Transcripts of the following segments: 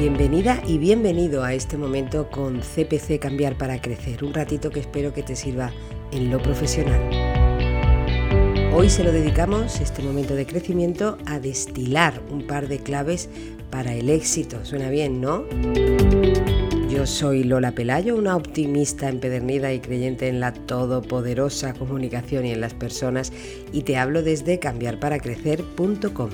Bienvenida y bienvenido a este momento con CPC Cambiar para Crecer, un ratito que espero que te sirva en lo profesional. Hoy se lo dedicamos, este momento de crecimiento, a destilar un par de claves para el éxito. Suena bien, ¿no? Yo soy Lola Pelayo, una optimista empedernida y creyente en la todopoderosa comunicación y en las personas, y te hablo desde cambiarparacrecer.com.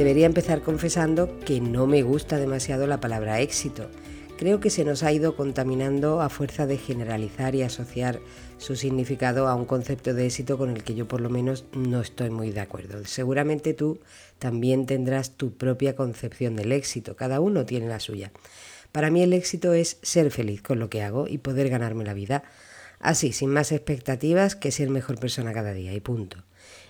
Debería empezar confesando que no me gusta demasiado la palabra éxito. Creo que se nos ha ido contaminando a fuerza de generalizar y asociar su significado a un concepto de éxito con el que yo por lo menos no estoy muy de acuerdo. Seguramente tú también tendrás tu propia concepción del éxito, cada uno tiene la suya. Para mí el éxito es ser feliz con lo que hago y poder ganarme la vida, así, sin más expectativas que ser mejor persona cada día y punto.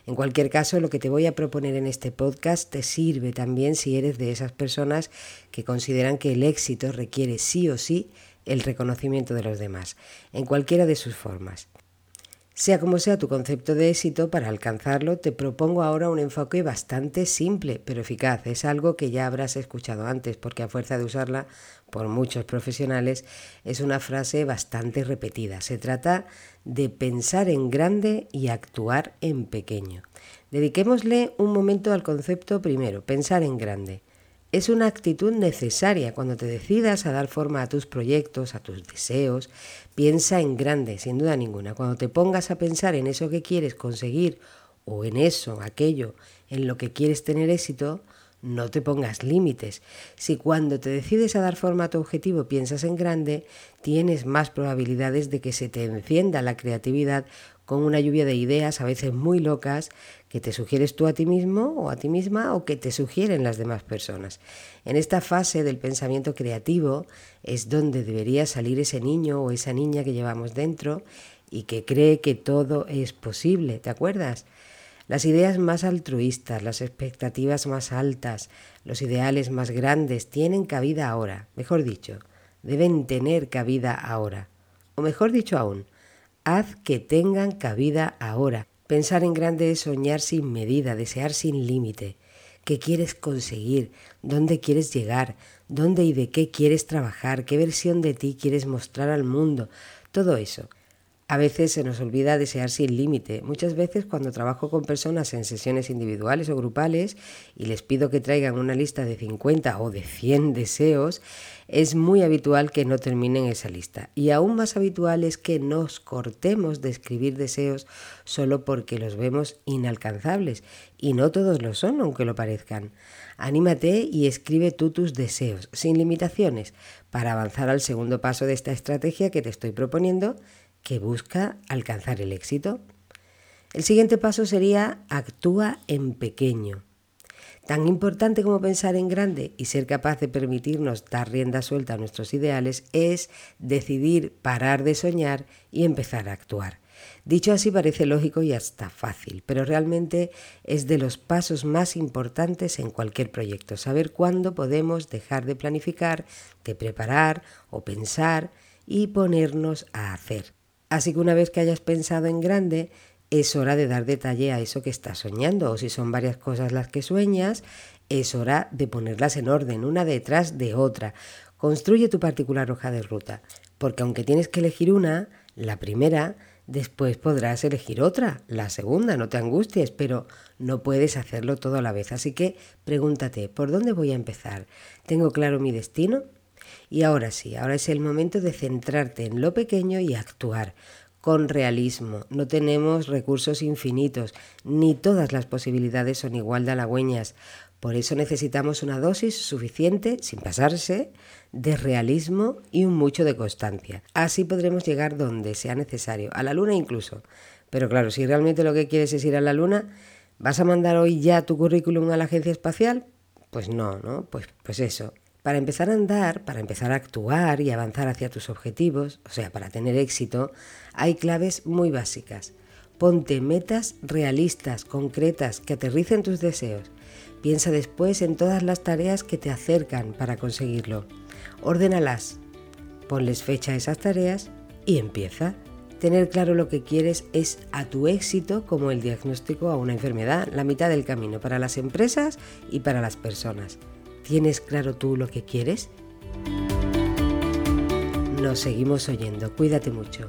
En cualquier caso, lo que te voy a proponer en este podcast te sirve también si eres de esas personas que consideran que el éxito requiere sí o sí el reconocimiento de los demás, en cualquiera de sus formas. Sea como sea tu concepto de éxito, para alcanzarlo te propongo ahora un enfoque bastante simple pero eficaz. Es algo que ya habrás escuchado antes porque a fuerza de usarla por muchos profesionales es una frase bastante repetida. Se trata de pensar en grande y actuar en pequeño. Dediquémosle un momento al concepto primero, pensar en grande. Es una actitud necesaria cuando te decidas a dar forma a tus proyectos, a tus deseos. Piensa en grande, sin duda ninguna. Cuando te pongas a pensar en eso que quieres conseguir o en eso, aquello en lo que quieres tener éxito, no te pongas límites. Si cuando te decides a dar forma a tu objetivo piensas en grande, tienes más probabilidades de que se te encienda la creatividad con una lluvia de ideas, a veces muy locas, que te sugieres tú a ti mismo o a ti misma o que te sugieren las demás personas. En esta fase del pensamiento creativo es donde debería salir ese niño o esa niña que llevamos dentro y que cree que todo es posible, ¿te acuerdas? Las ideas más altruistas, las expectativas más altas, los ideales más grandes tienen cabida ahora, mejor dicho, deben tener cabida ahora. O mejor dicho aún, haz que tengan cabida ahora. Pensar en grande es soñar sin medida, desear sin límite. ¿Qué quieres conseguir? ¿Dónde quieres llegar? ¿Dónde y de qué quieres trabajar? ¿Qué versión de ti quieres mostrar al mundo? Todo eso. A veces se nos olvida desear sin límite. Muchas veces cuando trabajo con personas en sesiones individuales o grupales y les pido que traigan una lista de 50 o de 100 deseos, es muy habitual que no terminen esa lista. Y aún más habitual es que nos cortemos de escribir deseos solo porque los vemos inalcanzables. Y no todos lo son, aunque lo parezcan. Anímate y escribe tú tus deseos, sin limitaciones, para avanzar al segundo paso de esta estrategia que te estoy proponiendo que busca alcanzar el éxito. El siguiente paso sería actúa en pequeño. Tan importante como pensar en grande y ser capaz de permitirnos dar rienda suelta a nuestros ideales es decidir parar de soñar y empezar a actuar. Dicho así parece lógico y hasta fácil, pero realmente es de los pasos más importantes en cualquier proyecto, saber cuándo podemos dejar de planificar, de preparar o pensar y ponernos a hacer. Así que una vez que hayas pensado en grande, es hora de dar detalle a eso que estás soñando. O si son varias cosas las que sueñas, es hora de ponerlas en orden, una detrás de otra. Construye tu particular hoja de ruta, porque aunque tienes que elegir una, la primera, después podrás elegir otra, la segunda, no te angusties, pero no puedes hacerlo todo a la vez. Así que pregúntate, ¿por dónde voy a empezar? ¿Tengo claro mi destino? Y ahora sí, ahora es el momento de centrarte en lo pequeño y actuar con realismo. No tenemos recursos infinitos, ni todas las posibilidades son igual de halagüeñas. Por eso necesitamos una dosis suficiente, sin pasarse, de realismo y un mucho de constancia. Así podremos llegar donde sea necesario, a la luna incluso. Pero claro, si realmente lo que quieres es ir a la luna, ¿vas a mandar hoy ya tu currículum a la agencia espacial? Pues no, ¿no? Pues, pues eso. Para empezar a andar, para empezar a actuar y avanzar hacia tus objetivos, o sea, para tener éxito, hay claves muy básicas. Ponte metas realistas, concretas, que aterricen tus deseos. Piensa después en todas las tareas que te acercan para conseguirlo. Ordénalas, ponles fecha a esas tareas y empieza. Tener claro lo que quieres es a tu éxito como el diagnóstico a una enfermedad, la mitad del camino para las empresas y para las personas. ¿Tienes claro tú lo que quieres? Nos seguimos oyendo. Cuídate mucho.